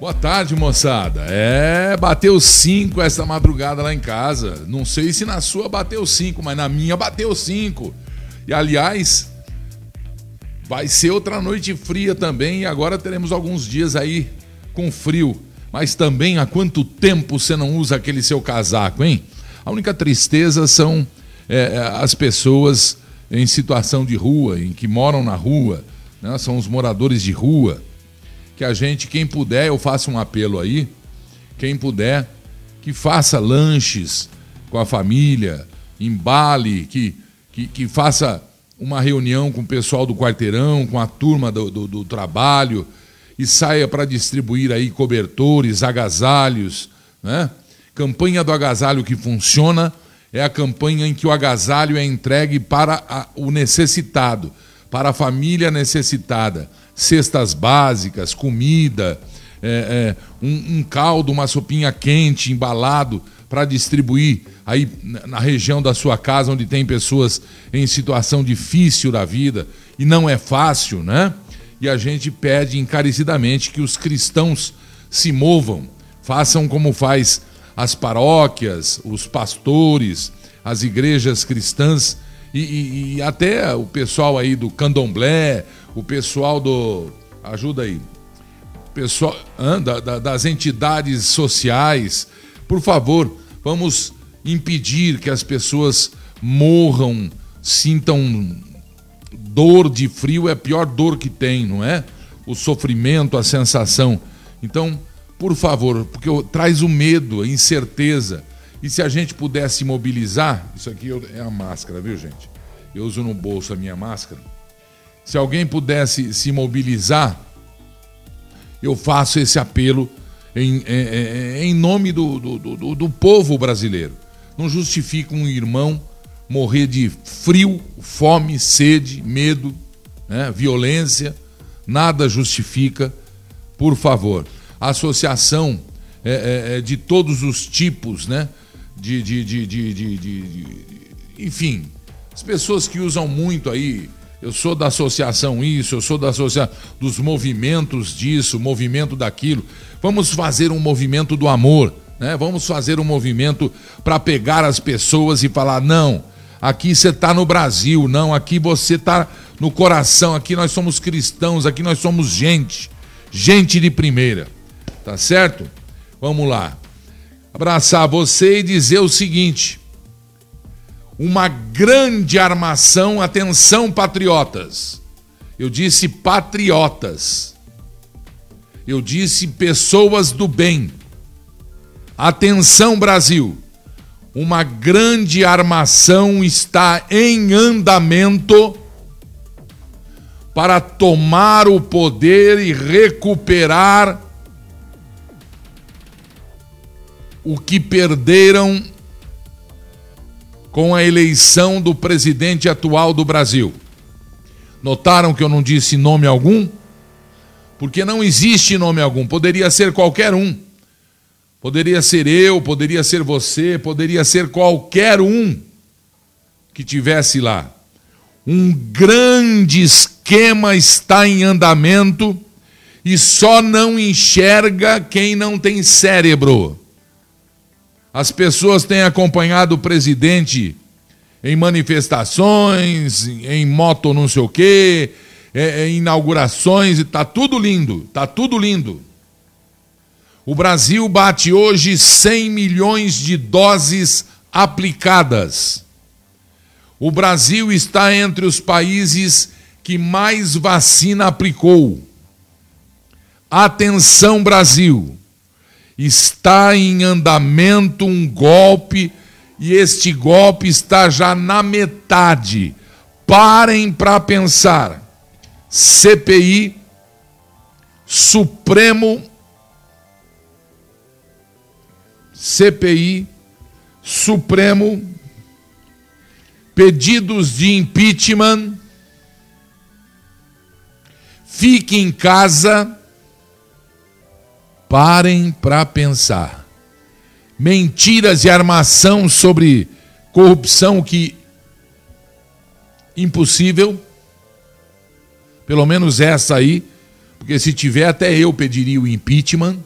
Boa tarde, moçada. É, bateu cinco essa madrugada lá em casa. Não sei se na sua bateu cinco, mas na minha bateu cinco. E aliás, vai ser outra noite fria também. E agora teremos alguns dias aí com frio. Mas também há quanto tempo você não usa aquele seu casaco, hein? A única tristeza são é, as pessoas em situação de rua, em que moram na rua, né? são os moradores de rua que a gente, quem puder, eu faço um apelo aí, quem puder, que faça lanches com a família, embale, que, que, que faça uma reunião com o pessoal do quarteirão, com a turma do, do, do trabalho, e saia para distribuir aí cobertores, agasalhos, né? Campanha do agasalho que funciona é a campanha em que o agasalho é entregue para a, o necessitado, para a família necessitada cestas básicas, comida, é, é, um, um, caldo, uma sopinha quente, embalado, para distribuir aí na região da sua casa, onde tem pessoas em situação difícil da vida, e não é fácil, né? E a gente pede encarecidamente que os cristãos se movam, façam como faz as paróquias, os pastores, as igrejas cristãs e, e, e até o pessoal aí do candomblé, o pessoal do. Ajuda aí. Pessoal da, da, das entidades sociais. Por favor, vamos impedir que as pessoas morram, sintam dor de frio, é a pior dor que tem, não é? O sofrimento, a sensação. Então, por favor, porque traz o medo, a incerteza. E se a gente pudesse mobilizar, isso aqui é a máscara, viu, gente? Eu uso no bolso a minha máscara. Se alguém pudesse se mobilizar, eu faço esse apelo em, em, em nome do, do, do, do povo brasileiro. Não justifica um irmão morrer de frio, fome, sede, medo, né, violência. Nada justifica, por favor. A associação é, é, é de todos os tipos, né? de, de, de, de, de, de enfim, as pessoas que usam muito aí, eu sou da associação isso, eu sou da associação dos movimentos disso, movimento daquilo. Vamos fazer um movimento do amor, né? Vamos fazer um movimento para pegar as pessoas e falar: não, aqui você está no Brasil, não, aqui você está no coração, aqui nós somos cristãos, aqui nós somos gente, gente de primeira, tá certo? Vamos lá abraçar você e dizer o seguinte: uma grande armação, atenção, patriotas. Eu disse patriotas. Eu disse pessoas do bem. Atenção, Brasil. Uma grande armação está em andamento para tomar o poder e recuperar o que perderam com a eleição do presidente atual do Brasil. Notaram que eu não disse nome algum? Porque não existe nome algum, poderia ser qualquer um. Poderia ser eu, poderia ser você, poderia ser qualquer um que tivesse lá. Um grande esquema está em andamento e só não enxerga quem não tem cérebro. As pessoas têm acompanhado o presidente em manifestações, em moto não sei o quê, é, em inaugurações, e está tudo lindo, está tudo lindo. O Brasil bate hoje 100 milhões de doses aplicadas. O Brasil está entre os países que mais vacina aplicou. Atenção, Brasil! Está em andamento um golpe e este golpe está já na metade. Parem para pensar. CPI, Supremo, CPI, Supremo, pedidos de impeachment, fique em casa Parem para pensar. Mentiras e armação sobre corrupção que impossível. Pelo menos essa aí, Porque se tiver, até eu pediria o impeachment.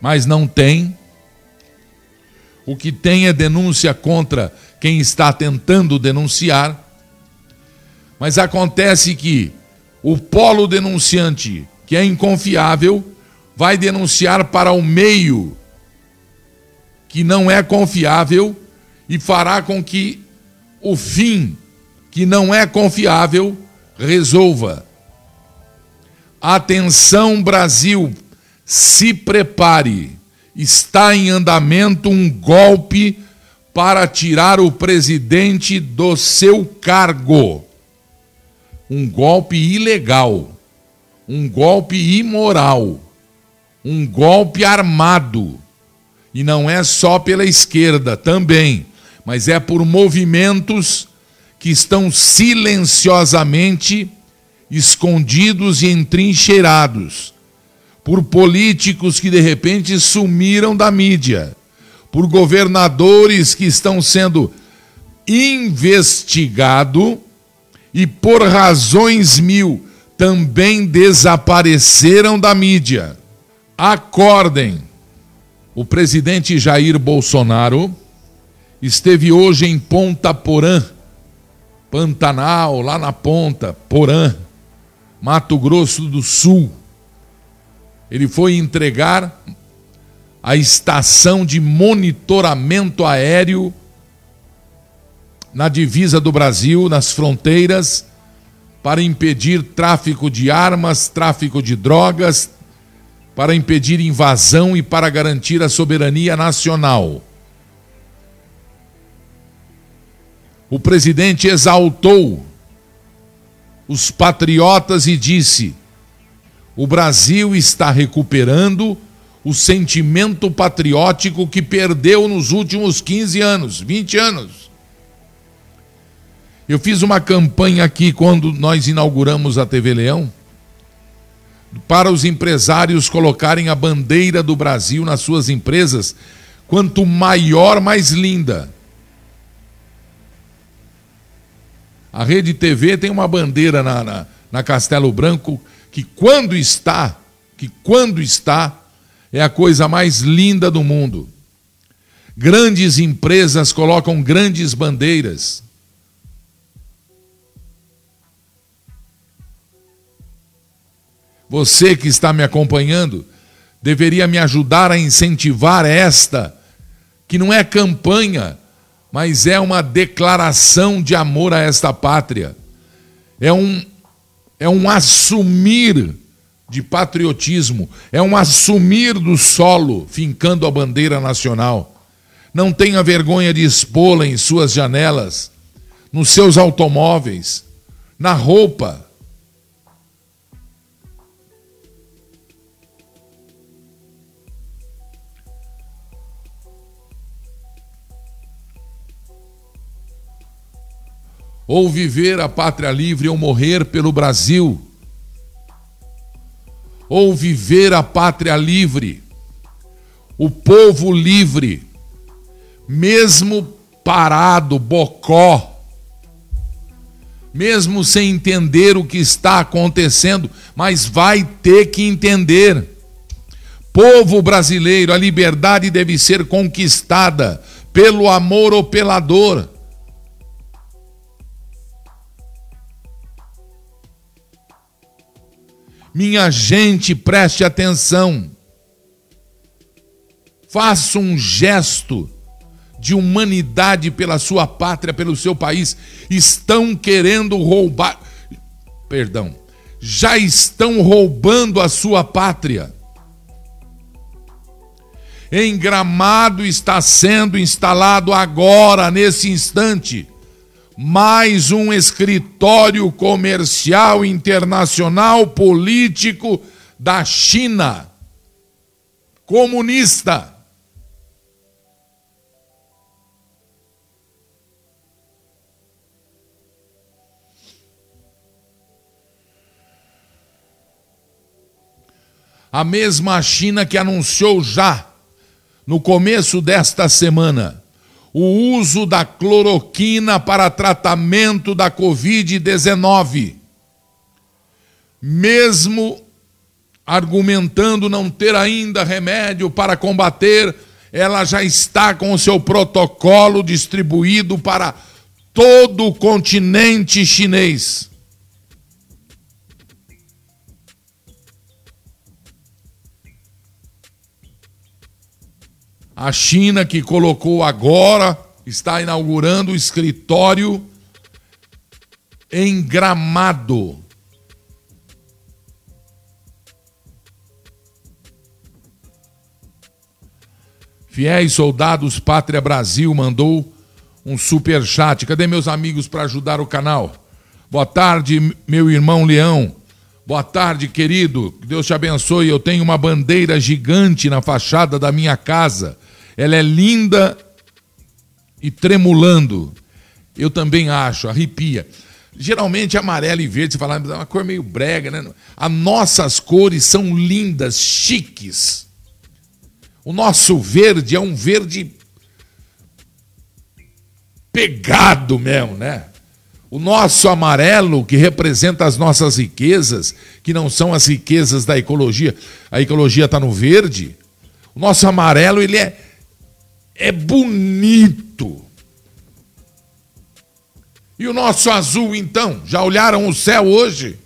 Mas não tem. O que tem é denúncia contra quem está tentando denunciar. Mas acontece que o polo denunciante, que é inconfiável, vai denunciar para o meio que não é confiável e fará com que o fim, que não é confiável, resolva. Atenção, Brasil, se prepare. Está em andamento um golpe para tirar o presidente do seu cargo. Um golpe ilegal, um golpe imoral, um golpe armado e não é só pela esquerda também, mas é por movimentos que estão silenciosamente escondidos e entrincheirados, por políticos que de repente sumiram da mídia, por governadores que estão sendo investigados e por razões mil também desapareceram da mídia. Acordem o presidente Jair Bolsonaro esteve hoje em Ponta Porã, Pantanal, lá na ponta, Porã, Mato Grosso do Sul. Ele foi entregar a estação de monitoramento aéreo na divisa do Brasil, nas fronteiras, para impedir tráfico de armas, tráfico de drogas, para impedir invasão e para garantir a soberania nacional. O presidente exaltou os patriotas e disse: o Brasil está recuperando o sentimento patriótico que perdeu nos últimos 15 anos, 20 anos. Eu fiz uma campanha aqui quando nós inauguramos a TV Leão para os empresários colocarem a bandeira do Brasil nas suas empresas. Quanto maior, mais linda. A Rede TV tem uma bandeira na, na, na Castelo Branco que quando está, que quando está, é a coisa mais linda do mundo. Grandes empresas colocam grandes bandeiras. Você que está me acompanhando deveria me ajudar a incentivar esta, que não é campanha, mas é uma declaração de amor a esta pátria. É um, é um assumir de patriotismo, é um assumir do solo, fincando a bandeira nacional. Não tenha vergonha de expô-la em suas janelas, nos seus automóveis, na roupa ou viver a pátria livre ou morrer pelo Brasil, ou viver a pátria livre, o povo livre, mesmo parado, bocó, mesmo sem entender o que está acontecendo, mas vai ter que entender. Povo brasileiro, a liberdade deve ser conquistada pelo amor ou pela dor. Minha gente, preste atenção. Faça um gesto de humanidade pela sua pátria, pelo seu país. Estão querendo roubar. Perdão. Já estão roubando a sua pátria. Em Gramado está sendo instalado agora, nesse instante, mais um escritório comercial internacional político da China, comunista. A mesma China que anunciou já, no começo desta semana, o uso da cloroquina para tratamento da Covid-19. mesmo argumentando não ter ainda remédio para combater, ela já está com o seu protocolo distribuído para todo o continente chinês. A China, que colocou agora, está inaugurando o escritório em Gramado. Fiéis soldados Pátria Brasil mandou um super chat. Cadê meus amigos para ajudar o canal? Boa tarde, meu irmão Leão. Boa tarde, querido. Deus te abençoe. Eu tenho uma bandeira gigante na fachada da minha casa. Ela é linda e tremulando. Eu também acho, arrepia. Geralmente amarelo e verde, você fala, é uma cor meio brega, né? As nossas cores são lindas, chiques. O nosso verde é um verde pegado mesmo, né? O nosso amarelo, que representa as nossas riquezas, que não são as riquezas da ecologia, a ecologia está no verde. O nosso amarelo, ele é, é bonito. E o nosso azul, então? Já olharam o céu hoje?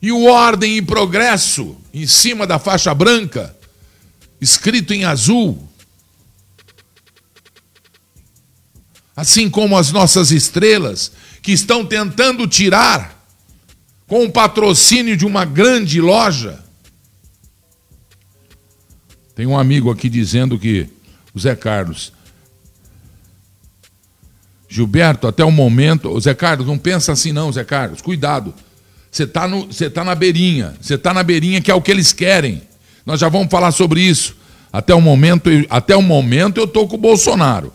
E o ordem e progresso em cima da faixa branca, escrito em azul. Assim como as nossas estrelas, que estão tentando tirar com o patrocínio de uma grande loja. Tem um amigo aqui dizendo que o Zé Carlos. Gilberto, até o momento. O Zé Carlos, não pensa assim, não, Zé Carlos, cuidado. Você está tá na beirinha. Você está na beirinha que é o que eles querem. Nós já vamos falar sobre isso. Até o momento, até o momento eu estou com o Bolsonaro.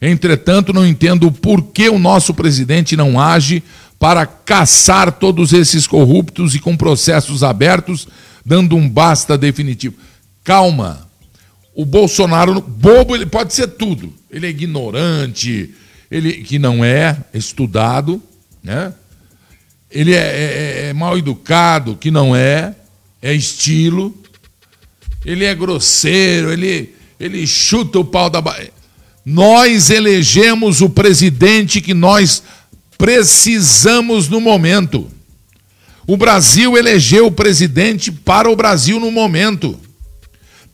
Entretanto, não entendo por que o nosso presidente não age para caçar todos esses corruptos e com processos abertos, dando um basta definitivo. Calma. O Bolsonaro, bobo, ele pode ser tudo. Ele é ignorante, ele que não é estudado, né? ele é, é, é, mal educado, que não é, é estilo, ele é grosseiro, ele, ele chuta o pau da. Nós elegemos o presidente que nós precisamos no momento. O Brasil elegeu o presidente para o Brasil no momento.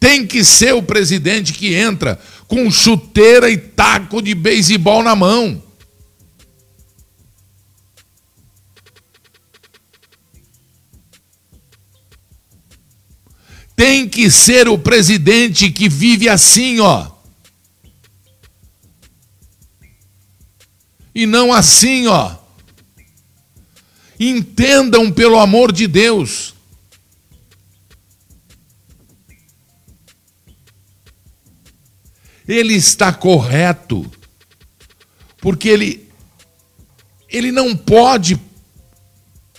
Tem que ser o presidente que entra com chuteira e taco de beisebol na mão. tem que ser o presidente que vive assim, ó. E não assim, ó. Entendam pelo amor de Deus. Ele está correto, porque ele ele não pode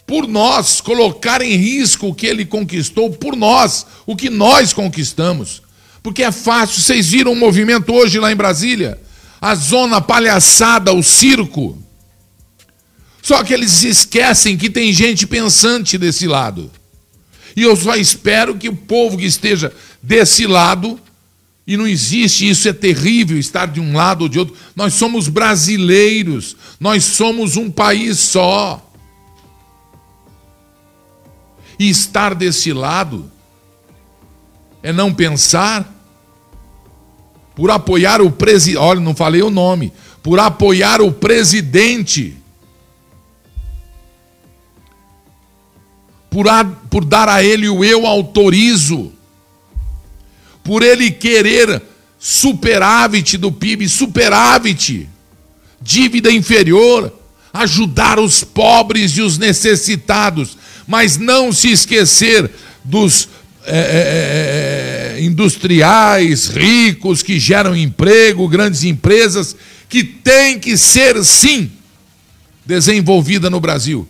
por nós, colocar em risco o que ele conquistou por nós, o que nós conquistamos. Porque é fácil, vocês viram o movimento hoje lá em Brasília? A zona palhaçada, o circo. Só que eles esquecem que tem gente pensante desse lado. E eu só espero que o povo que esteja desse lado, e não existe, isso é terrível, estar de um lado ou de outro. Nós somos brasileiros, nós somos um país só. E estar desse lado é não pensar por apoiar o presidente, olha, não falei o nome, por apoiar o presidente, por, a, por dar a ele o eu autorizo, por ele querer superávit do PIB, superávit, dívida inferior, ajudar os pobres e os necessitados, mas não se esquecer dos é, é, industriais ricos que geram emprego, grandes empresas, que tem que ser, sim, desenvolvida no Brasil.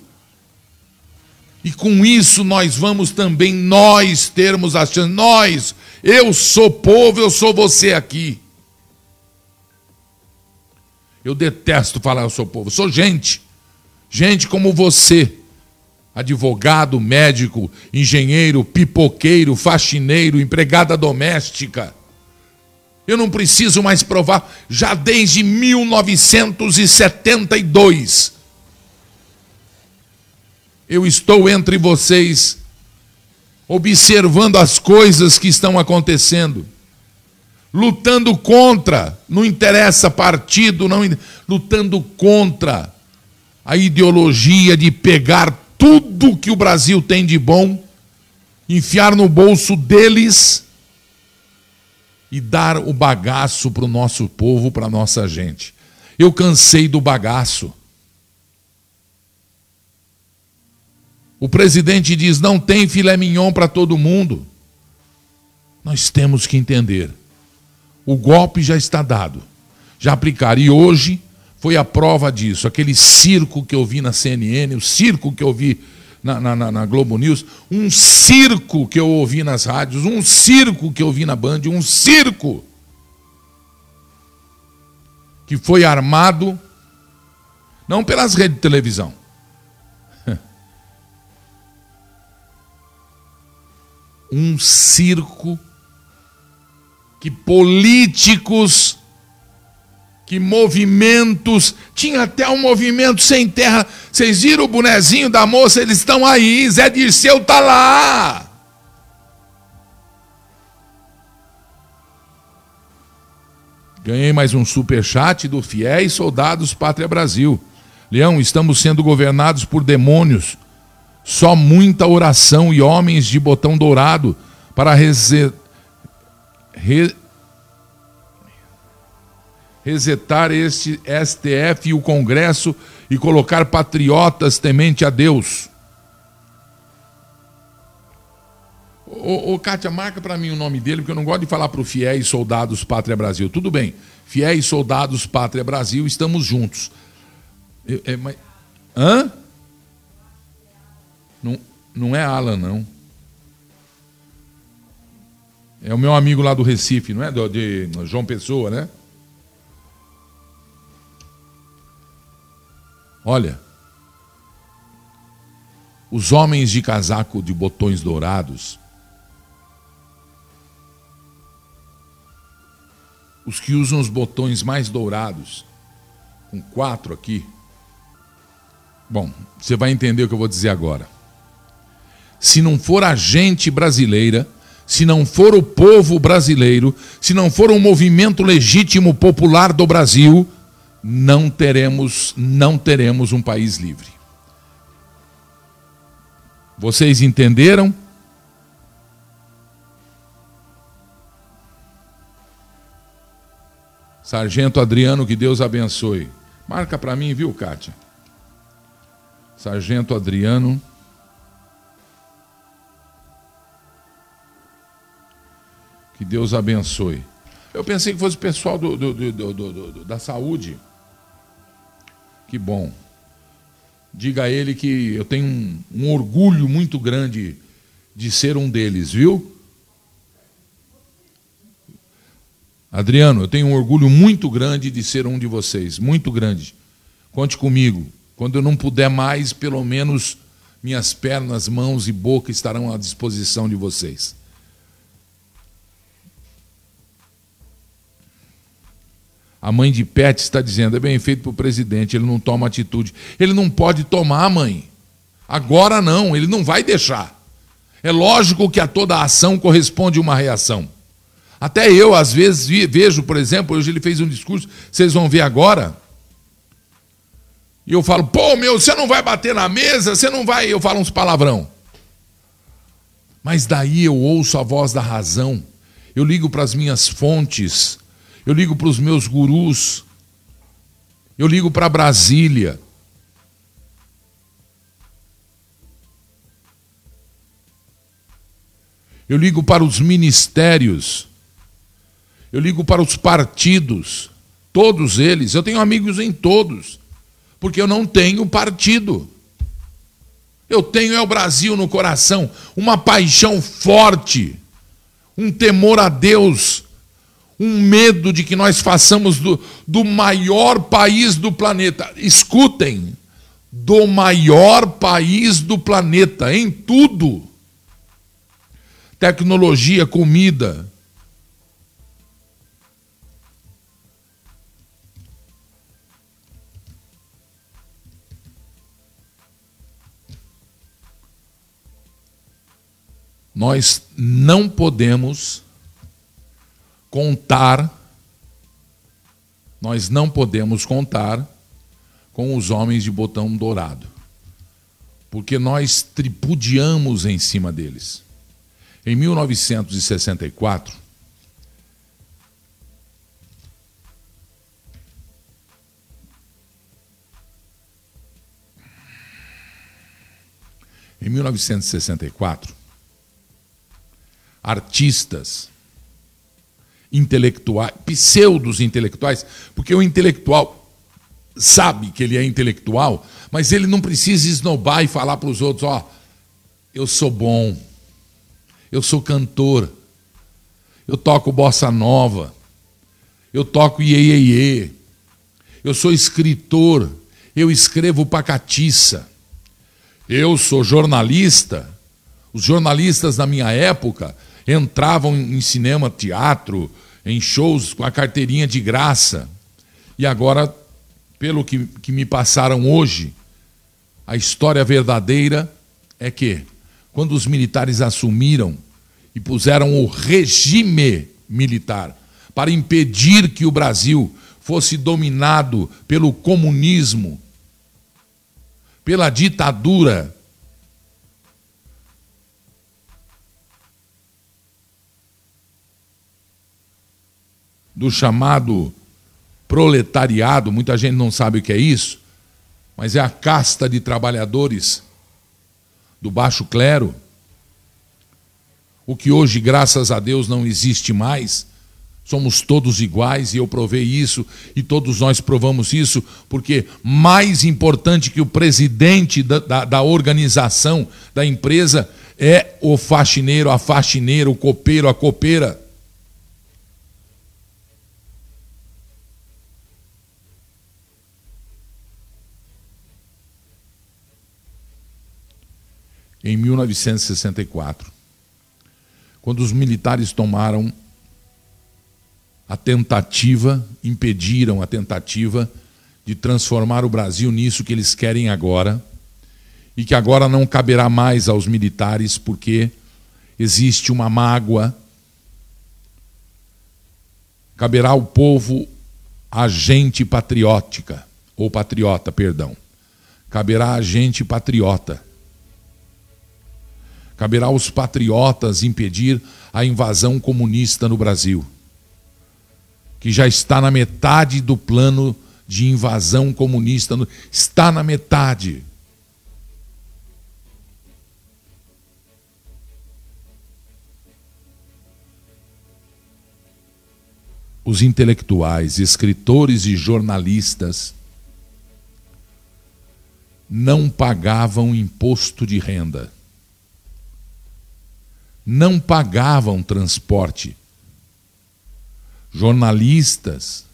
E com isso nós vamos também, nós termos a chance, nós, eu sou povo, eu sou você aqui. Eu detesto falar eu sou povo, eu sou gente. Gente como você. Advogado, médico, engenheiro, pipoqueiro, faxineiro, empregada doméstica. Eu não preciso mais provar, já desde 1972. Eu estou entre vocês, observando as coisas que estão acontecendo lutando contra, não interessa partido, não lutando contra a ideologia de pegar tudo que o Brasil tem de bom, enfiar no bolso deles e dar o bagaço para o nosso povo, para a nossa gente. Eu cansei do bagaço. O presidente diz: não tem filé mignon para todo mundo. Nós temos que entender o golpe já está dado. Já aplicaram. E hoje foi a prova disso. Aquele circo que eu vi na CNN, o circo que eu vi na, na, na, Globo News, um circo que eu ouvi nas rádios, um circo que eu vi na Band, um circo que foi armado não pelas redes de televisão. Um circo que políticos, que movimentos, tinha até um movimento sem terra. Vocês viram o bonezinho da moça? Eles estão aí, Zé Dirceu está lá. Ganhei mais um super chat do Fiéis Soldados Pátria Brasil. Leão, estamos sendo governados por demônios. Só muita oração e homens de botão dourado para re, resetar este STF e o Congresso e colocar patriotas temente a Deus. Ô, ô Kátia, marca para mim o nome dele, porque eu não gosto de falar para o Fiéis Soldados Pátria Brasil. Tudo bem, Fiéis Soldados Pátria Brasil, estamos juntos. é, mas... Hã? Não, não é Alan, não. É o meu amigo lá do Recife, não é? De João Pessoa, né? Olha, os homens de casaco de botões dourados, os que usam os botões mais dourados, com quatro aqui. Bom, você vai entender o que eu vou dizer agora. Se não for a gente brasileira, se não for o povo brasileiro, se não for um movimento legítimo popular do Brasil, não teremos, não teremos um país livre. Vocês entenderam? Sargento Adriano, que Deus abençoe. Marca para mim, viu, Kátia? Sargento Adriano. Que Deus abençoe. Eu pensei que fosse o pessoal do, do, do, da saúde. Que bom. Diga a ele que eu tenho um, um orgulho muito grande de ser um deles, viu? Adriano, eu tenho um orgulho muito grande de ser um de vocês, muito grande. Conte comigo. Quando eu não puder mais, pelo menos minhas pernas, mãos e boca estarão à disposição de vocês. A mãe de Pet está dizendo: é bem feito para o presidente, ele não toma atitude. Ele não pode tomar, mãe. Agora não, ele não vai deixar. É lógico que a toda ação corresponde uma reação. Até eu, às vezes, vejo, por exemplo, hoje ele fez um discurso, vocês vão ver agora. E eu falo, pô, meu, você não vai bater na mesa, você não vai. Eu falo uns palavrão. Mas daí eu ouço a voz da razão, eu ligo para as minhas fontes, eu ligo para os meus gurus, eu ligo para Brasília. Eu ligo para os ministérios, eu ligo para os partidos, todos eles. Eu tenho amigos em todos, porque eu não tenho partido. Eu tenho é o Brasil no coração, uma paixão forte, um temor a Deus um medo de que nós façamos do, do maior país do planeta. Escutem, do maior país do planeta, em tudo. Tecnologia, comida. Nós não podemos contar, nós não podemos contar com os homens de botão dourado, porque nós tripudiamos em cima deles. Em 1964, em 1964, artistas intelectuais, pseudos intelectuais, porque o intelectual sabe que ele é intelectual, mas ele não precisa esnobar e falar para os outros: ó, oh, eu sou bom, eu sou cantor, eu toco bossa nova, eu toco iê, iê, iê eu sou escritor, eu escrevo pacatiça, eu sou jornalista. Os jornalistas da minha época entravam em cinema, teatro, em shows com a carteirinha de graça. E agora, pelo que, que me passaram hoje, a história verdadeira é que, quando os militares assumiram e puseram o regime militar para impedir que o Brasil fosse dominado pelo comunismo, pela ditadura do chamado proletariado, muita gente não sabe o que é isso, mas é a casta de trabalhadores do baixo clero, o que hoje, graças a Deus, não existe mais. Somos todos iguais e eu provei isso e todos nós provamos isso, porque mais importante que o presidente da, da, da organização, da empresa, é o faxineiro, a faxineira, o copeiro, a copeira. Em 1964, quando os militares tomaram a tentativa, impediram a tentativa de transformar o Brasil nisso que eles querem agora, e que agora não caberá mais aos militares, porque existe uma mágoa. Caberá ao povo a gente patriótica, ou patriota, perdão. Caberá a gente patriota Caberá aos patriotas impedir a invasão comunista no Brasil, que já está na metade do plano de invasão comunista. Está na metade. Os intelectuais, escritores e jornalistas não pagavam imposto de renda não pagavam transporte. Jornalistas,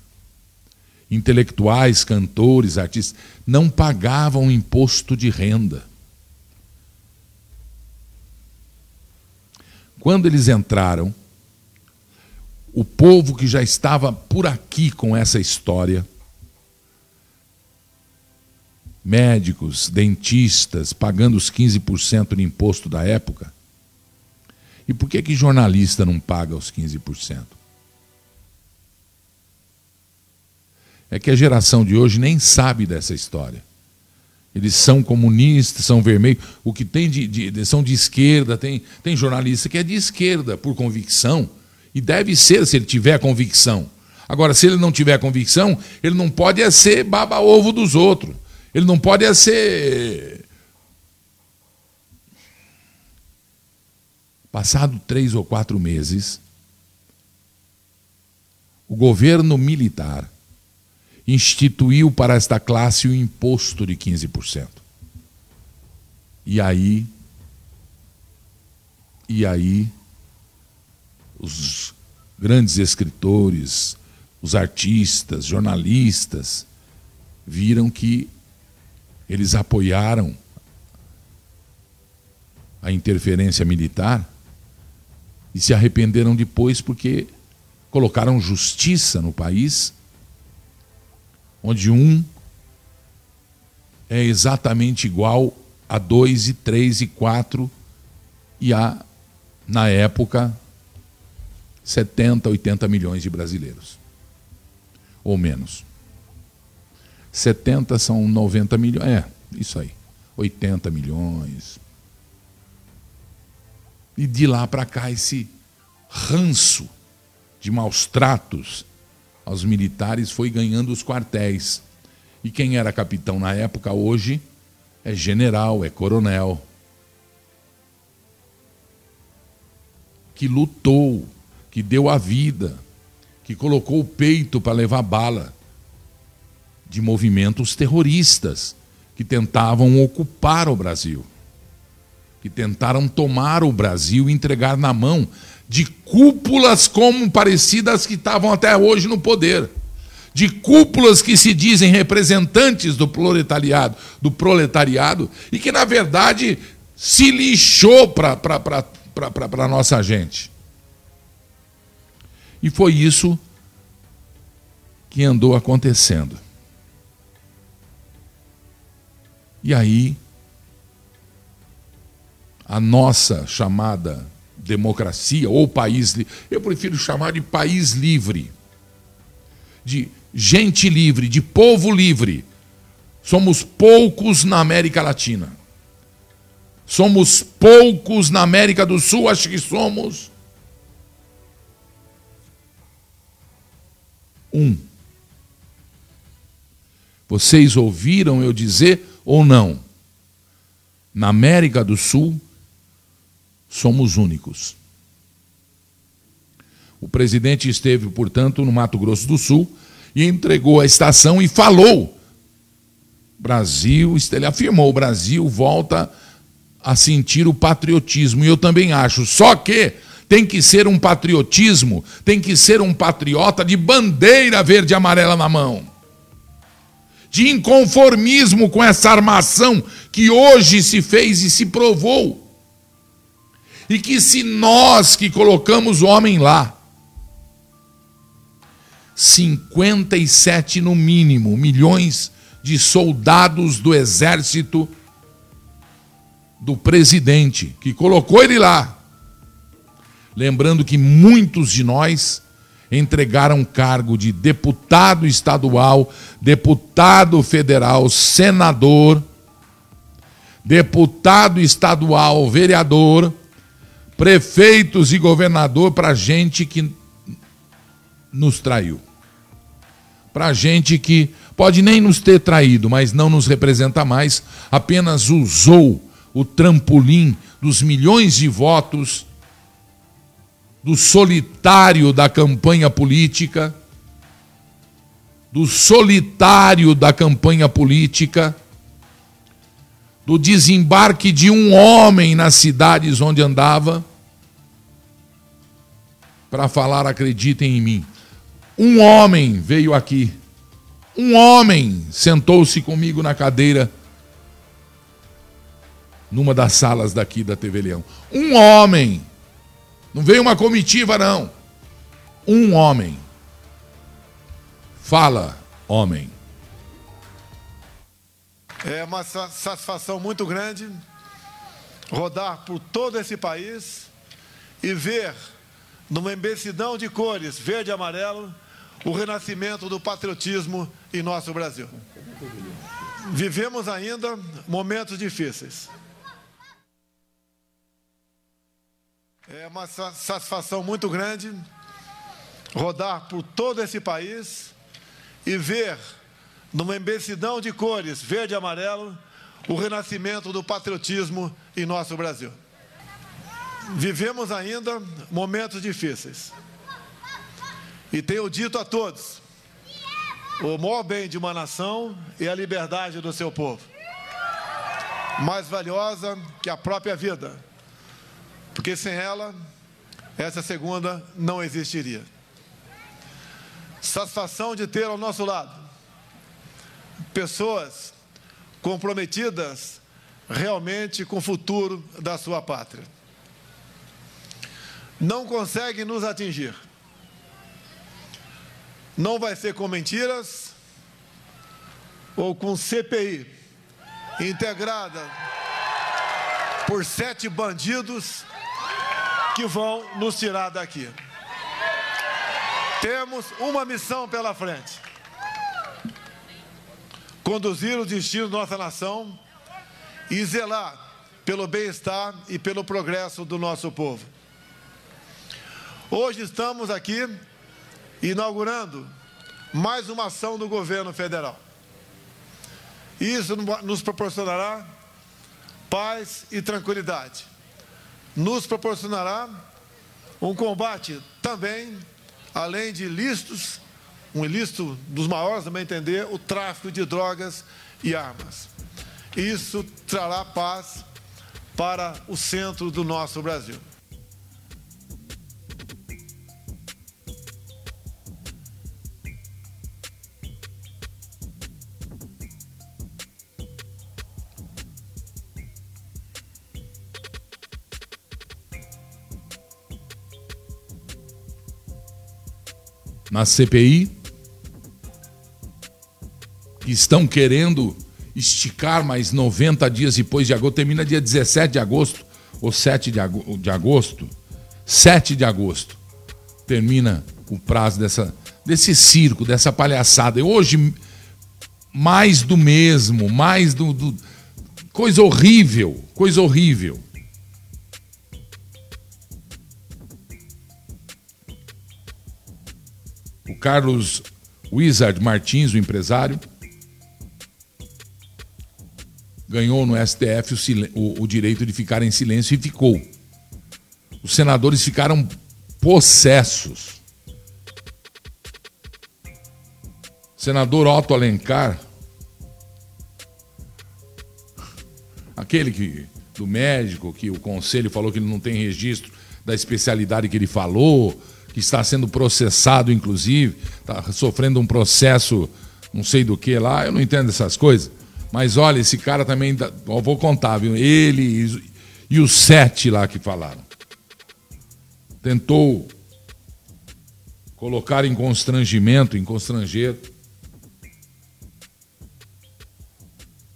intelectuais, cantores, artistas, não pagavam imposto de renda. Quando eles entraram, o povo que já estava por aqui com essa história, médicos, dentistas, pagando os 15% de imposto da época, e por que, que jornalista não paga os 15%? É que a geração de hoje nem sabe dessa história. Eles são comunistas, são vermelhos. O que tem de, de, são de esquerda, tem, tem jornalista que é de esquerda, por convicção. E deve ser se ele tiver convicção. Agora, se ele não tiver convicção, ele não pode é ser baba-ovo dos outros. Ele não pode é ser Passado três ou quatro meses, o governo militar instituiu para esta classe o imposto de 15%. E aí, e aí, os grandes escritores, os artistas, jornalistas, viram que eles apoiaram a interferência militar e se arrependeram depois porque colocaram justiça no país, onde um é exatamente igual a dois e três e quatro e a, na época, 70, 80 milhões de brasileiros. Ou menos. 70 são 90 milhões. É, isso aí. 80 milhões. E de lá para cá, esse ranço de maus tratos aos militares foi ganhando os quartéis. E quem era capitão na época, hoje, é general, é coronel. Que lutou, que deu a vida, que colocou o peito para levar bala de movimentos terroristas que tentavam ocupar o Brasil, que tentaram tomar o Brasil e entregar na mão de cúpulas como parecidas que estavam até hoje no poder, de cúpulas que se dizem representantes do proletariado, do proletariado e que na verdade se lixou para a nossa gente. E foi isso que andou acontecendo. E aí, a nossa chamada democracia ou país, eu prefiro chamar de país livre, de gente livre, de povo livre. Somos poucos na América Latina. Somos poucos na América do Sul, acho que somos um. Vocês ouviram eu dizer ou não? Na América do Sul, somos únicos. O presidente esteve, portanto, no Mato Grosso do Sul e entregou a estação e falou. Brasil, ele afirmou, o Brasil volta a sentir o patriotismo. E eu também acho. Só que tem que ser um patriotismo, tem que ser um patriota de bandeira verde e amarela na mão. De inconformismo com essa armação que hoje se fez e se provou e que se nós que colocamos o homem lá, 57 no mínimo milhões de soldados do exército do presidente, que colocou ele lá. Lembrando que muitos de nós entregaram cargo de deputado estadual, deputado federal, senador, deputado estadual, vereador, prefeitos e governador para gente que nos traiu. Para gente que pode nem nos ter traído, mas não nos representa mais, apenas usou o trampolim dos milhões de votos do solitário da campanha política, do solitário da campanha política, do desembarque de um homem nas cidades onde andava, para falar, acreditem em mim. Um homem veio aqui. Um homem sentou-se comigo na cadeira numa das salas daqui da TV Leão. Um homem. Não veio uma comitiva, não. Um homem. Fala, homem. É uma satisfação muito grande rodar por todo esse país e ver numa imensidão de cores, verde e amarelo, o renascimento do patriotismo em nosso Brasil. Vivemos ainda momentos difíceis. É uma satisfação muito grande rodar por todo esse país e ver numa imensidão de cores, verde e amarelo, o renascimento do patriotismo em nosso Brasil. Vivemos ainda momentos difíceis. E tenho dito a todos: o maior bem de uma nação é a liberdade do seu povo. Mais valiosa que a própria vida. Porque sem ela, essa segunda não existiria. Satisfação de ter ao nosso lado pessoas comprometidas realmente com o futuro da sua pátria. Não consegue nos atingir. Não vai ser com mentiras ou com CPI integrada por sete bandidos que vão nos tirar daqui. Temos uma missão pela frente: conduzir o destino da nossa nação e zelar pelo bem-estar e pelo progresso do nosso povo. Hoje estamos aqui inaugurando mais uma ação do governo federal. Isso nos proporcionará paz e tranquilidade. Nos proporcionará um combate também, além de ilícitos, um ilícito dos maiores, também entender, o tráfico de drogas e armas. Isso trará paz para o centro do nosso Brasil. Na CPI, estão querendo esticar mais 90 dias depois de agosto, termina dia 17 de agosto, ou 7 de agosto, 7 de agosto, termina o prazo dessa, desse circo, dessa palhaçada. E hoje, mais do mesmo, mais do, do. Coisa horrível, coisa horrível. Carlos Wizard Martins, o empresário, ganhou no STF o, o, o, direito de ficar em silêncio e ficou. Os senadores ficaram possessos. Senador Otto Alencar, aquele que do médico que o conselho falou que ele não tem registro da especialidade que ele falou, que está sendo processado, inclusive, está sofrendo um processo, não sei do que lá, eu não entendo essas coisas. Mas olha, esse cara também, vou contar, viu? Ele e, e os sete lá que falaram. Tentou colocar em constrangimento, em constranger,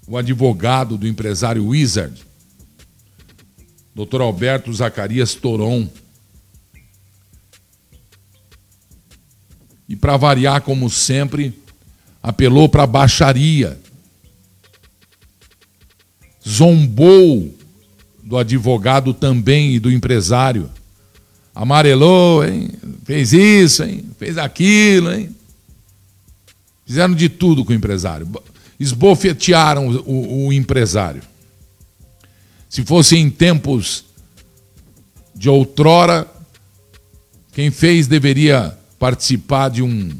o advogado do empresário Wizard, Dr. Alberto Zacarias Toron. E, para variar, como sempre, apelou para a baixaria. Zombou do advogado também e do empresário. Amarelou, hein? Fez isso, hein? Fez aquilo, hein? Fizeram de tudo com o empresário. Esbofetearam o, o, o empresário. Se fosse em tempos de outrora, quem fez deveria participar de um.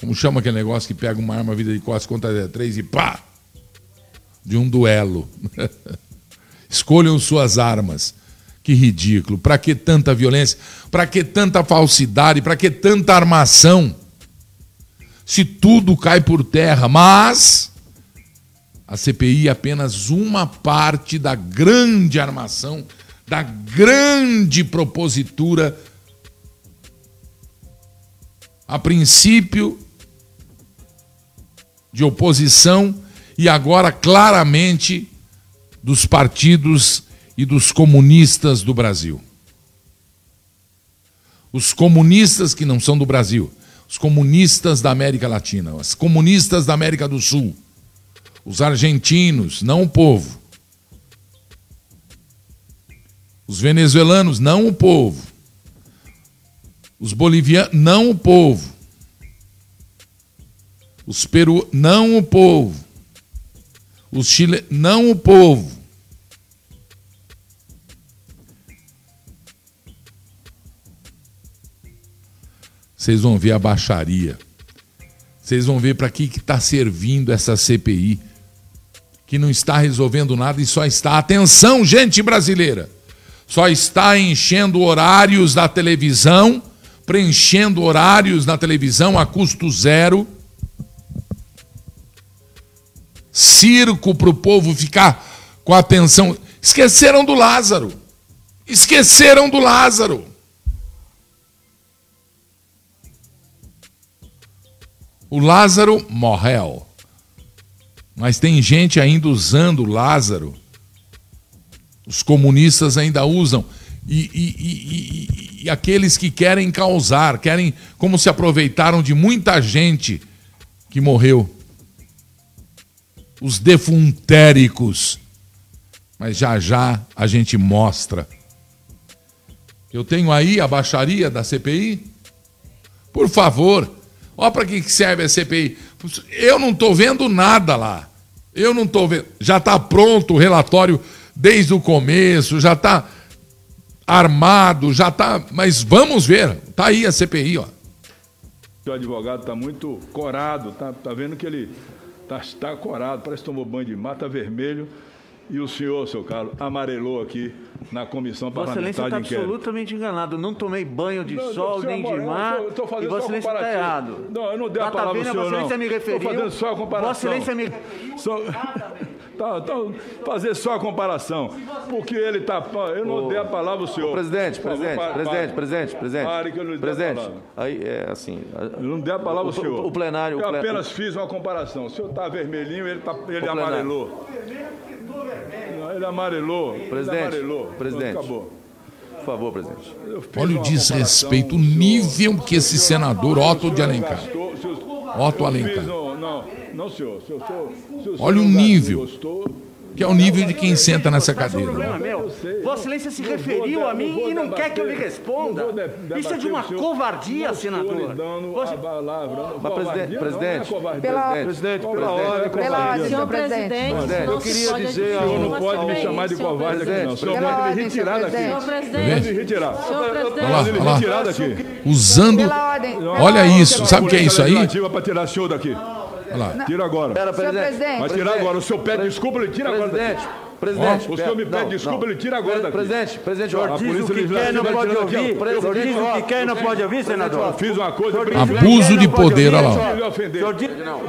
Como chama aquele negócio que pega uma arma vida de costas contra três e pá! De um duelo. Escolham suas armas. Que ridículo. Para que tanta violência? Para que tanta falsidade? Para que tanta armação? Se tudo cai por terra, mas a CPI é apenas uma parte da grande armação, da grande propositura a princípio de oposição e agora claramente dos partidos e dos comunistas do Brasil. Os comunistas que não são do Brasil, os comunistas da América Latina, os comunistas da América do Sul, os argentinos, não o povo. Os venezuelanos, não o povo. Os bolivianos, não o povo. Os peru, não o povo. Os chilenos, não o povo. Vocês vão ver a baixaria. Vocês vão ver para que está servindo essa CPI, que não está resolvendo nada e só está. Atenção, gente brasileira! só está enchendo horários da televisão, preenchendo horários na televisão a custo zero. Circo para o povo ficar com atenção. Esqueceram do Lázaro. Esqueceram do Lázaro. O Lázaro morreu. Mas tem gente ainda usando o Lázaro. Os comunistas ainda usam. E, e, e, e, aqueles que querem causar, querem, como se aproveitaram de muita gente que morreu. Os defuntéricos. Mas já já a gente mostra. Eu tenho aí a baixaria da CPI. Por favor, Olha para que serve a CPI. Eu não estou vendo nada lá. Eu não estou vendo. Já está pronto o relatório desde o começo, já está armado, já está. Mas vamos ver. Está aí a CPI, ó. O advogado está muito corado, tá, tá vendo que ele está tá corado, parece que tomou banho de mata vermelho. E o senhor, seu Carlos, amarelou aqui na comissão Vossa parlamentar Excelência está de absolutamente enganado. Não tomei banho de Não, sol nem de Amaro, mar. eu tô- eu tô fazendo e Vossa só Excelência está errado. Não, eu não dei a Lá tá palavra ao senhor, Vossa Excelência não. me referiu. fazendo só a comparação. Vossa Excelência me... Só, tá, tá, fazer só a comparação. Porque ele está. Eu não dei a palavra ao senhor. Presidente, Por favor, presidente, pare- presidente, presidente, presidente. Pare que eu não dei a Presidente, palavra. aí é assim. Eu não dei a palavra ao O- senhor. o plenário- Eu o apenas fiz uma comparação. O senhor está vermelhinho, ele, tá, ele amarelou. Ele amarelou. ele Presidente, amarelou. presidente. Pronto, acabou. Por favor, presidente. Olha o desrespeito, o nível que esse senador Otto de Alencar. o- Otto Alencar. Um- não, não, senhor. Se o senhor- se o senhor Olha o nível. gostou, Que é o nível de quem senta nessa é um cadeira. problema meu. Eu sei. Vossa Excelência se referiu a mim e não quer que eu lhe responda. Isso é de uma covardia, senador. Você- Covardia presidente, presidente, é. Pela- presidente, Pela presidente, ordem, é Senhor presidente. eu queria dizer O senhor não pode me chamar de covarde aqui, não. O senhor pode me retirar daqui. Senhor presidente. retirar. senhor Olha lá, lá. Usando. Olha isso, sabe o que é isso aí? para tirar o senhor daqui. Olha lá. Tira agora. Pera, Senhor presidente. presidente. Vai tirar agora. O senhor pede desculpa, ele tira agora. daqui. Presidente, presidente. Ó, o senhor me pede desculpa, ele tira agora daqui. Presidente, presidente, ó. Diz o que quer, não pode ouvir. Presidente, O senhor diz o que quer, não pode ouvir, senador. Eu fiz uma coisa. Abuso de poder, olha lá. Eu não quis lhe ofender.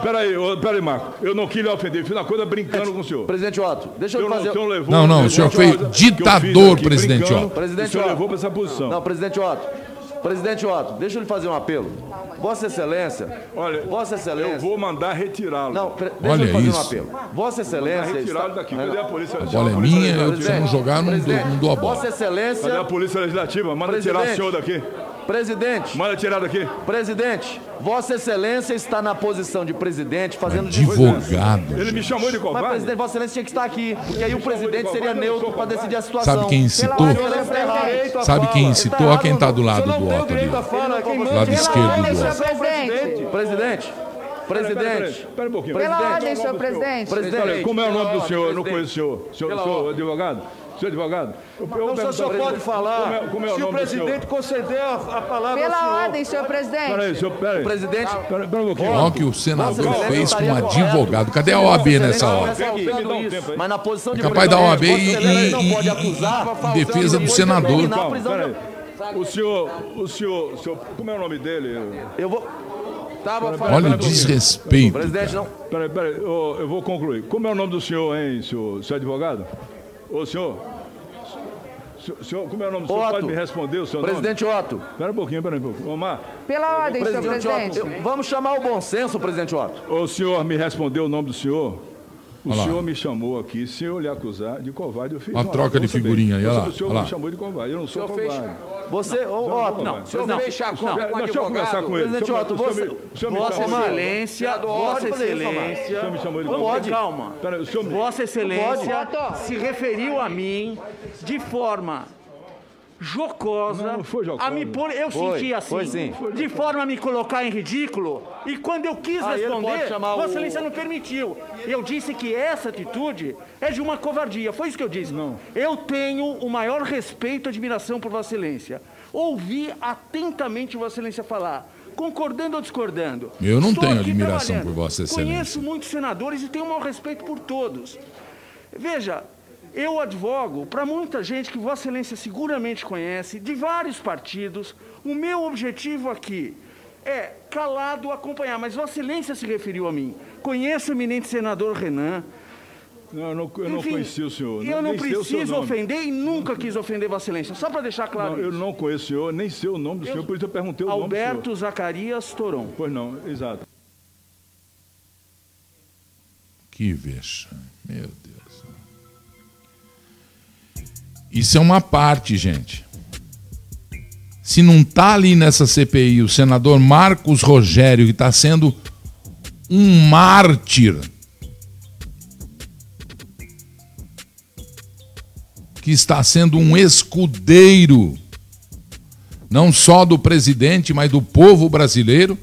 Peraí, peraí, Marco. Eu não quis lhe ofender. Fiz uma coisa brincando com o senhor. Presidente Otto, deixa eu não, fazer. Não, não, o senhor foi ditador, presidente brincando, Otto. Presidente O senhor levou para essa posição. Não, presidente Otto. Presidente Otto, deixa eu lhe fazer um apelo. Vossa Excelência. Olha, Vossa Excelência. eu vou mandar retirá-lo. Não, pre- deixa Olha eu fazer um isso. apelo. Vossa Excelência. retirá-lo está- daqui. Cadê a polícia? A bola é minha, eu não jogar, não dou, não dou a bola. Vossa Cadê a Excelência. polícia legislativa? Manda tirar o senhor daqui. Presidente. Manda tirar daqui. Presidente, Vossa Excelência está na posição de presidente fazendo Advogado. Ele me chamou de Mas, covarde. presidente, Vossa Excelência tinha que estar aqui, porque aí o presidente seria neutro para decidir a situação. Sabe quem tá errado. Sabe quem incitou? Olha quem está do lado do Otto ali. Quem manda- Lado Pela esquerdo ordem, do senhor Otto. presidente. Presidente, presidente, Espera um pouquinho. Pela Presidente. ordem, senhor presidente. presidente. Como é o nome do senhor? Eu não conheço o senhor. Senhor, advogado? Senhor advogado? Eu, eu o só pergunto- pode falar Como é, como é o se o senhor? presidente conceder a, a palavra Pela senhor. ordem, senhor presidente. Peraí, senhor, peraí. Presidente, Pera, pera um. Olha o que o senador Excelência fez com um advogado. Cadê a OAB nessa hora? Tempo aí. Mas na posição de É capaz da OAB em defesa do senador. O senhor, o senhor, o senhor, como é o nome dele? Eu vou. Tava Olha o falando. desrespeito. Presidente, não. Peraí, peraí, eu, eu vou concluir. Como é o nome do senhor, hein, senhor, senhor advogado? Ô, senhor? Senhor- Senhor, como é o nome do senhor? Otto. Pode me responder o seu Presidente Otto. nome? Espera um pouquinho, espera um pouquinho. Omar, Pela ordem, senhor Presidente presidente. Otto. eu- Vamos chamar o bom senso, presidente Otto. o senhor me respondeu o nome do senhor? O Olha lá. senhor me chamou aqui, se eu lhe acusar de covarde, eu fiz Uma troca de figurinha aí, olha lá, O senhor olha me chamou de covarde, eu não sou covarde. Você, ô, Otto. Não, senhor não, fez chacota não. com Não, deixa eu conversar com ele. Presidente O Otto, o senhor você. o Vossa Excelência. Vossa Excelência. O senhor me chamou de Não covarde. pode. Calma. O. Vossa Excelência se referiu a mim de forma jocosa, Não, não foi jocosa. a me pôr, eu Foi, senti assim, foi sim. de forma a me colocar em ridículo, e quando eu quis Ah, responder, Vossa o- Excelência não permitiu. Eu disse que essa atitude é de uma covardia, foi isso que eu disse. Não. Eu tenho o maior respeito e admiração por Vossa Excelência. Ouvi atentamente Vossa Excelência falar. Concordando ou discordando? Eu não Estou tenho admiração por Vossa Excelência. Conheço muitos senadores e tenho um maior respeito por todos. Veja, Eu advogo para muita gente que Vossa Excelência seguramente conhece, de vários partidos. O meu objetivo aqui é calado acompanhar, mas Vossa Excelência se referiu a mim. Conheço o eminente senador Renan. Não, eu não, eu não Enfim, conheci o senhor. Eu não preciso nome. ofender e nunca quis ofender Vossa Excelência. Só para deixar claro Não, eu não conheço o senhor, nem sei o nome do senhor, por isso eu perguntei o nome do Alberto. Zacarias Toron. Pois não, exato. Que vexame, meu Deus. Isso é uma parte, gente. Se não tá ali nessa CPI o senador Marcos Rogério, que está sendo um mártir, que está sendo um escudeiro, não só do presidente, mas do povo brasileiro,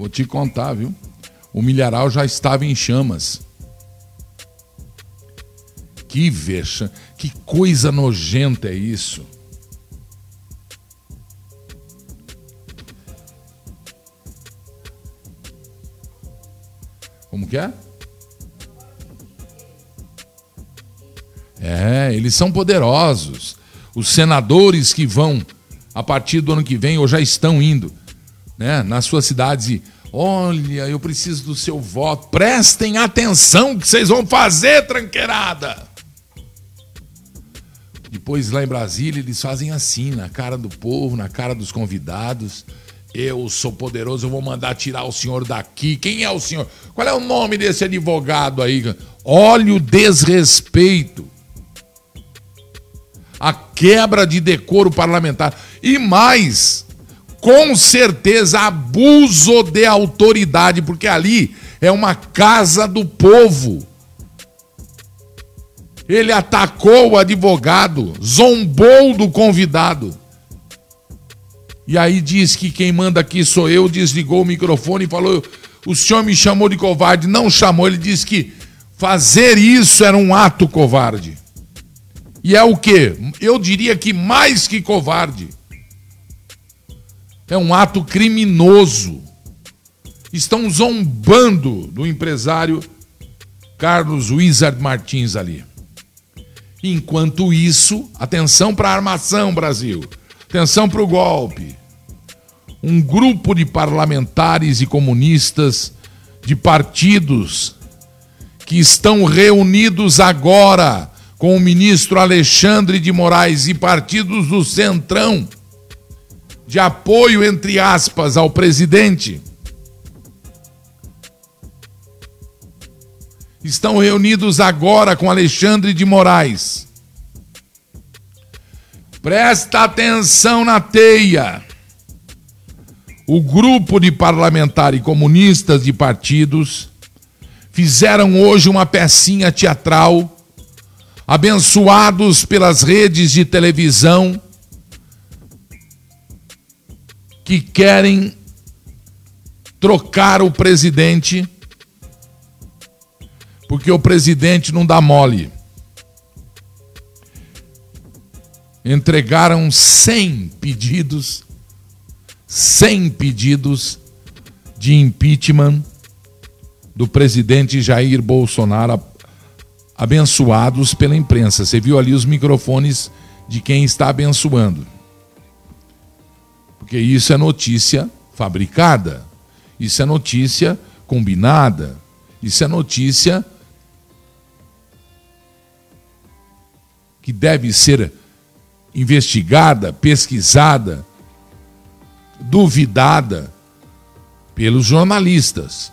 Vou te contar, viu? O milharal já estava em chamas. Que vexa, que coisa nojenta é isso. Como que é? É, eles são poderosos. Os senadores que vão a partir do ano que vem ou já estão indo né, nas suas cidades olha, eu preciso do seu voto. Prestem atenção que vocês vão fazer, tranqueirada. Depois lá em Brasília eles fazem assim, na cara do povo, na cara dos convidados. Eu sou poderoso, eu vou mandar tirar o senhor daqui. Quem é o senhor? Qual é o nome desse advogado aí? Olha o desrespeito. A quebra de decoro parlamentar. E mais, com certeza abuso de autoridade, porque ali é uma casa do povo. Ele atacou o advogado, zombou do convidado. E aí diz que quem manda aqui sou eu, desligou o microfone e falou: o senhor me chamou de covarde. Não chamou, ele disse que fazer isso era um ato covarde. E é o quê? Eu diria que mais que covarde. É um ato criminoso. Estão zombando do empresário Carlos Wizard Martins ali. Enquanto isso, atenção para a armação, Brasil. Atenção para o golpe. Um grupo de parlamentares e comunistas de partidos que estão reunidos agora com o ministro Alexandre de Moraes e partidos do Centrão de apoio, entre aspas, ao presidente, estão reunidos agora com Alexandre de Moraes. Presta atenção na teia. O grupo de parlamentares comunistas de partidos fizeram hoje uma pecinha teatral, abençoados pelas redes de televisão que querem trocar o presidente, porque o presidente não dá mole. Entregaram 100 pedidos, 100 pedidos de impeachment do presidente Jair Bolsonaro, abençoados pela imprensa. Você viu ali os microfones de quem está abençoando. Porque isso é notícia fabricada, isso é notícia combinada, isso é notícia que deve ser investigada, pesquisada, duvidada pelos jornalistas.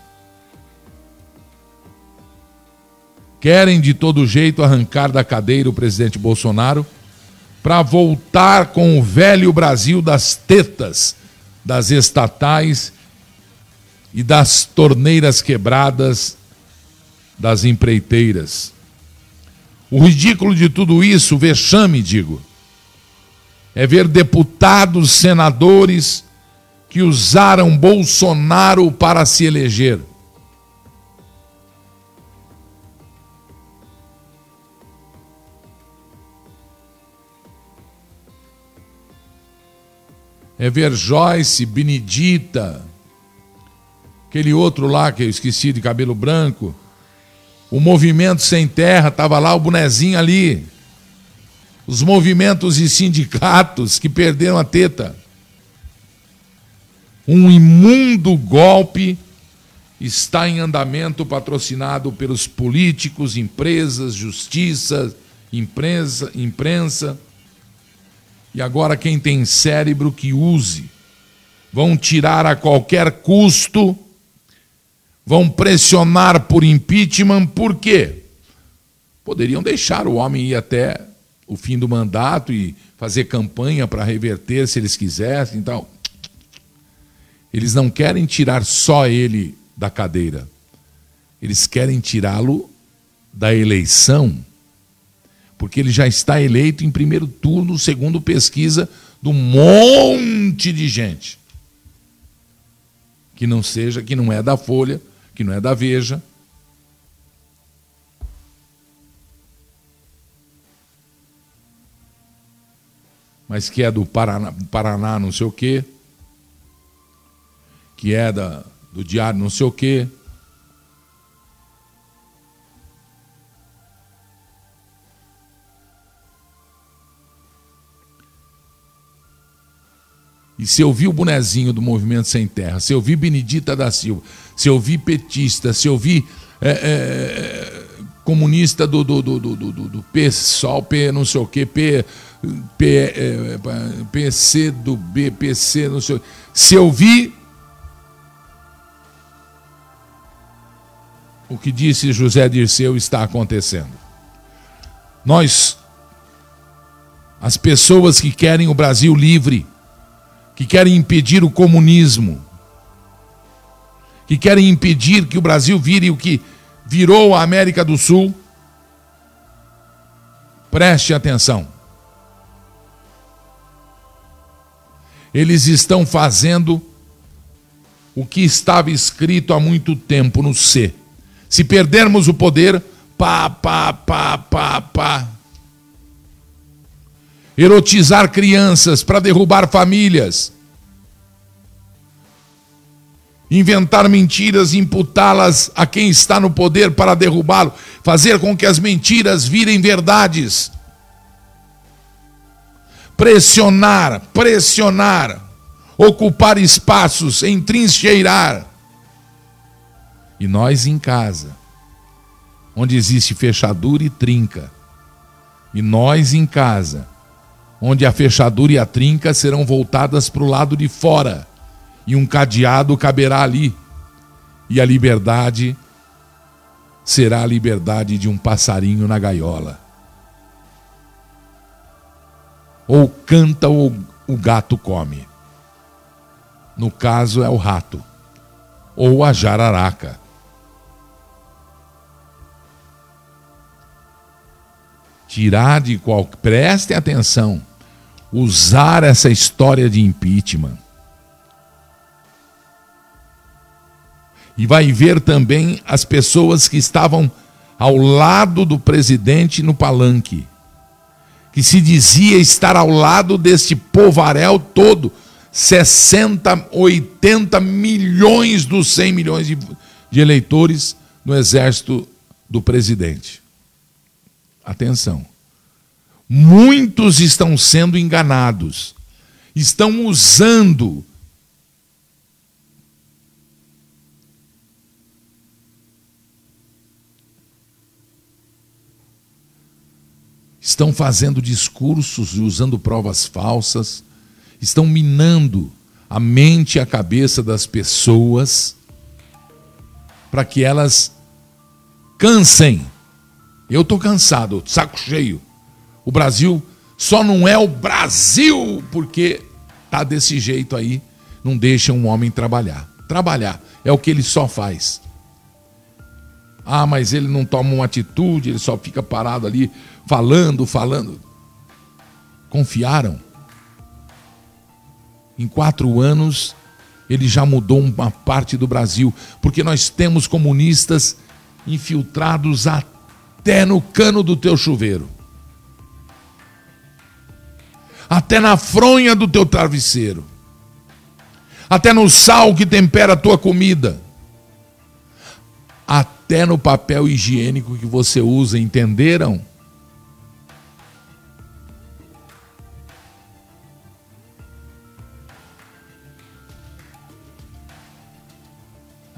Querem de todo jeito arrancar da cadeira o presidente Bolsonaro para voltar com o velho Brasil das tetas, das estatais e das torneiras quebradas das empreiteiras. O ridículo de tudo isso, o vexame, digo, é ver deputados, senadores que usaram Bolsonaro para se eleger. é ver Joyce, Benedita, aquele outro lá que eu esqueci de cabelo branco, O movimento sem terra estava lá, o bonezinho ali. Os movimentos e sindicatos que perderam a teta. Um imundo golpe está em andamento patrocinado pelos políticos, empresas, justiça, imprensa, imprensa. E agora quem tem cérebro que use. Vão tirar a qualquer custo, vão pressionar por impeachment, por quê? Poderiam deixar o homem ir até o fim do mandato e fazer campanha para reverter se eles quisessem e tal. Eles não querem tirar só ele da cadeira. Eles querem tirá-lo da eleição, porque ele já está eleito em primeiro turno, segundo pesquisa do monte de gente. Que não seja, que não é da Folha, que não é da Veja. Mas que é do Paraná, Paraná não sei o quê que é da, do diário não sei o quê. E se eu vi o bonezinho do Movimento Sem Terra, se eu vi Benedita da Silva, se eu vi petista, se eu vi é, é, comunista do, do, do, do, do, do PSOL, P não sei o quê, P, P, é, PC do B, PC, não sei o. Se eu vi o que disse José Dirceu está acontecendo. Nós, as pessoas que querem o Brasil livre, que querem impedir o comunismo, que querem impedir que o Brasil vire o que virou a América do Sul, preste atenção. Eles estão fazendo o que estava escrito há muito tempo no C se perdermos o poder, pá, pá, pá, pá, pá. Erotizar crianças para derrubar famílias. Inventar mentiras, imputá-las a quem está no poder para derrubá-lo. Fazer com que as mentiras virem verdades. Pressionar, pressionar. Ocupar espaços, entrincheirar e nós em casa, onde existe fechadura e trinca. E nós em casa, onde a fechadura e a trinca serão voltadas para o lado de fora, e um cadeado caberá ali. E a liberdade será a liberdade de um passarinho na gaiola. Ou canta ou o gato come. No caso é o rato, ou a jararaca. tirar de qual. Prestem atenção. Usar essa história de impeachment. E vai ver também as pessoas que estavam ao lado do presidente no palanque, que se dizia estar ao lado deste povaréu todo, 60, 80 milhões dos 100 milhões de, de eleitores no exército do presidente. Atenção. Muitos estão sendo enganados, estão usando estão fazendo discursos e usando provas falsas, estão minando a mente e a cabeça das pessoas para que elas cansem eu estou cansado, saco cheio. O Brasil só não é o Brasil porque tá desse jeito aí, não deixa um homem trabalhar. Trabalhar é o que ele só faz. Ah, mas ele não toma uma atitude, ele só fica parado ali falando, falando. Confiaram. Em quatro anos, ele já mudou uma parte do Brasil, porque nós temos comunistas infiltrados até no cano do teu chuveiro, até na fronha do teu travesseiro, até no sal que tempera a tua comida, até no papel higiênico que você usa, entenderam?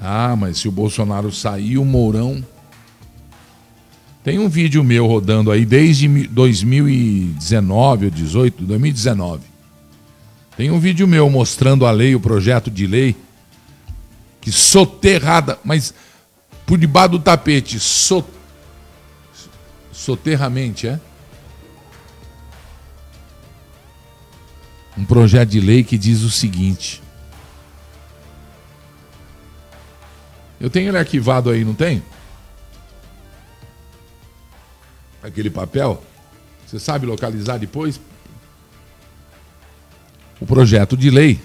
Ah, mas se o Bolsonaro sair, o Mourão. Tem um vídeo meu rodando aí desde 2019 ou 18, 2019. Tem um vídeo meu mostrando a lei, o projeto de lei, que soterrada, mas por debaixo do tapete, so, soterramente, é? Um projeto de lei que diz o seguinte. Eu tenho ele arquivado aí, não tem? Aquele papel. Você sabe localizar depois? O projeto de lei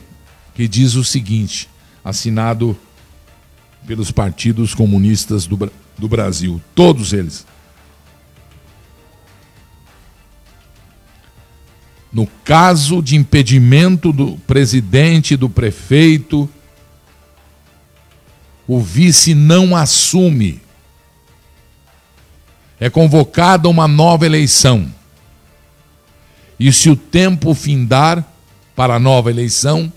que diz o seguinte, assinado pelos partidos comunistas do, do Brasil, todos eles. No caso de impedimento do presidente, do prefeito, o vice não assume. É convocada uma nova eleição. E se o tempo findar para a nova eleição,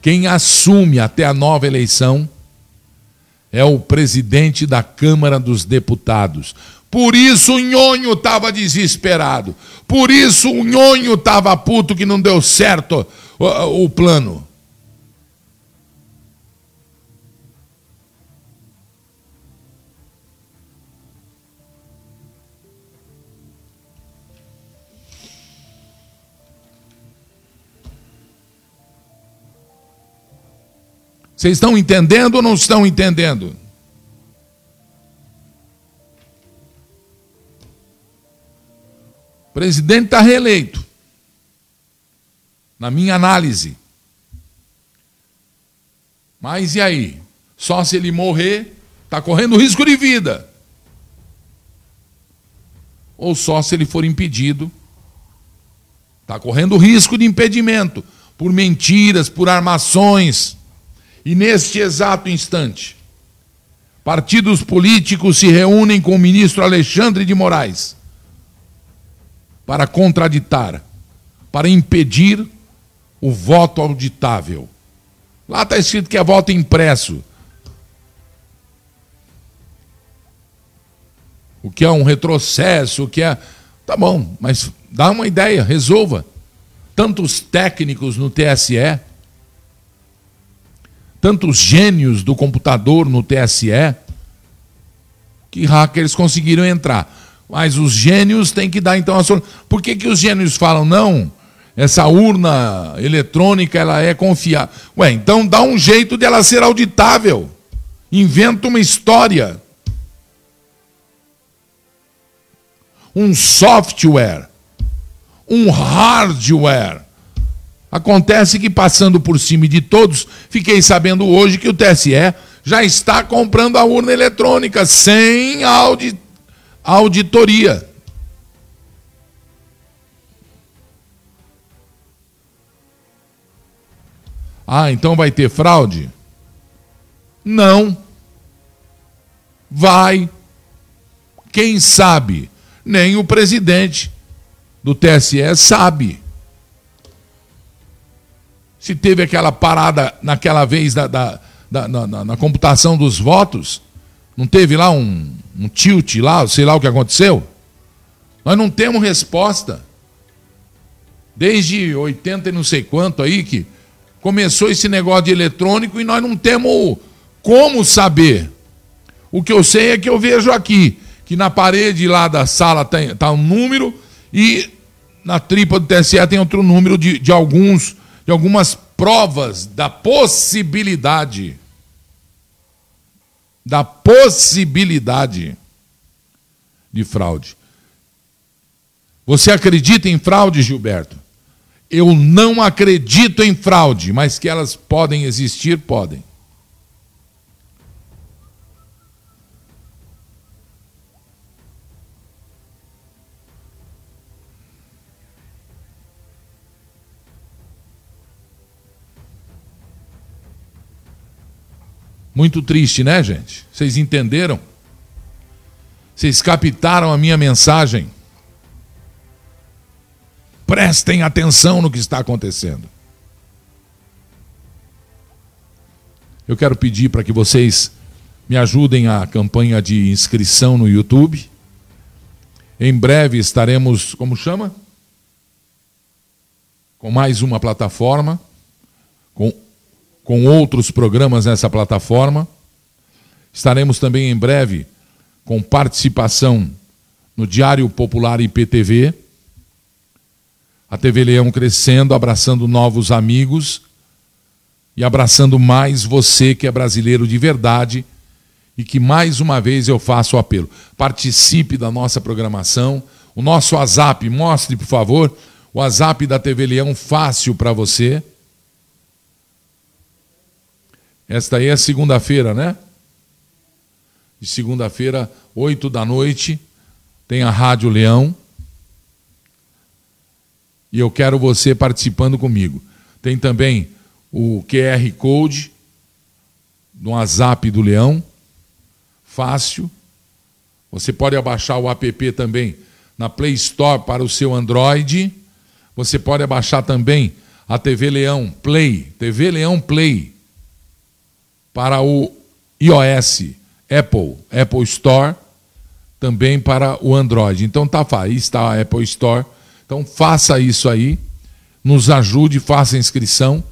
quem assume até a nova eleição é o presidente da Câmara dos Deputados. Por isso o Nhonho estava desesperado. Por isso o Nhonho estava puto que não deu certo o, o plano. Vocês estão entendendo ou não estão entendendo? O presidente está reeleito. Na minha análise. Mas e aí? Só se ele morrer, está correndo risco de vida. Ou só se ele for impedido, está correndo risco de impedimento por mentiras, por armações. E neste exato instante, partidos políticos se reúnem com o ministro Alexandre de Moraes para contraditar, para impedir o voto auditável. Lá está escrito que é voto impresso. O que é um retrocesso, o que é. Tá bom, mas dá uma ideia, resolva. Tantos técnicos no TSE tantos gênios do computador no TSE que hackers conseguiram entrar. Mas os gênios têm que dar então a solução. Por que, que os gênios falam não? Essa urna eletrônica ela é confiável. Ué, então dá um jeito de ela ser auditável. Inventa uma história. Um software. Um hardware Acontece que, passando por cima de todos, fiquei sabendo hoje que o TSE já está comprando a urna eletrônica sem audi auditoria. Ah, então vai ter fraude? Não. Vai. Quem sabe? Nem o presidente do TSE sabe se teve aquela parada naquela vez da, da, da na, na, computação dos votos, não teve lá um, um tilt lá, sei lá o que aconteceu? Nós não temos resposta. Desde 80 e não sei quanto aí que começou esse negócio de eletrônico e nós não temos como saber. O que eu sei é que eu vejo aqui, que na parede lá da sala está um número e na tripa do TSE tem outro número de, de alguns de algumas provas da possibilidade da possibilidade de fraude. Você acredita em fraude, Gilberto? Eu não acredito em fraude, mas que elas podem existir, podem. Muito triste, né, gente? Vocês entenderam? Vocês captaram a minha mensagem? Prestem atenção no que está acontecendo. Eu quero pedir para que vocês me ajudem a campanha de inscrição no YouTube. Em breve estaremos, como chama? Com mais uma plataforma, com, com outros programas nessa plataforma. Estaremos também em breve com participação no Diário Popular IPTV. A TV Leão crescendo, abraçando novos amigos e abraçando mais você que é brasileiro de verdade e que mais uma vez eu faço o apelo. Participe da nossa programação. O nosso WhatsApp, mostre, por favor, o WhatsApp da TV Leão fácil para você. Esta aí é segunda-feira, né? De segunda-feira, 8 da noite, tem a Rádio Leão. E eu quero você participando comigo. Tem também o QR Code no WhatsApp do Leão fácil. Você pode abaixar o app também na Play Store para o seu Android. Você pode abaixar também a TV Leão Play, TV Leão Play para o iOS, Apple, Apple Store, também para o Android. Então tá, aí está a Apple Store. Então faça isso aí, nos ajude, faça a inscrição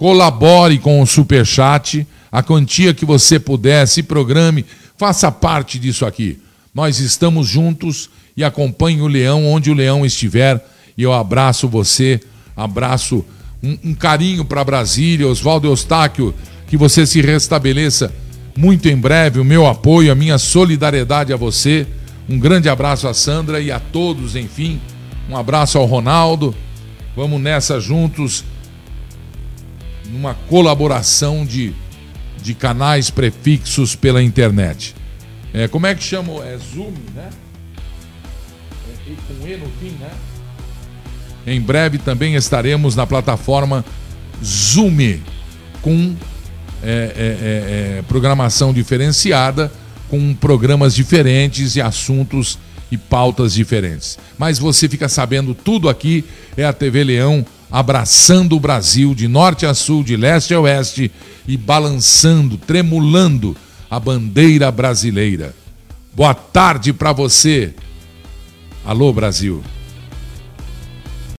colabore com o Super Chat a quantia que você puder, se programe, faça parte disso aqui. Nós estamos juntos e acompanhe o leão onde o leão estiver. E eu abraço você, abraço um, um carinho para Brasília, Oswaldo Eustáquio, que você se restabeleça muito em breve. O meu apoio, a minha solidariedade a você. Um grande abraço a Sandra e a todos, enfim. Um abraço ao Ronaldo. Vamos nessa juntos, numa colaboração de de canais prefixos pela internet. É, como é que chama? É Zoom, né? É, com E no fim, né? Em breve também estaremos na plataforma Zoom, com é, é, é, é, programação diferenciada, com programas diferentes e assuntos e pautas diferentes. Mas você fica sabendo tudo aqui, é a TV Leão abraçando o Brasil de norte a sul, de leste a oeste e balançando, tremulando a bandeira brasileira. Boa tarde para você. Alô, Brasil.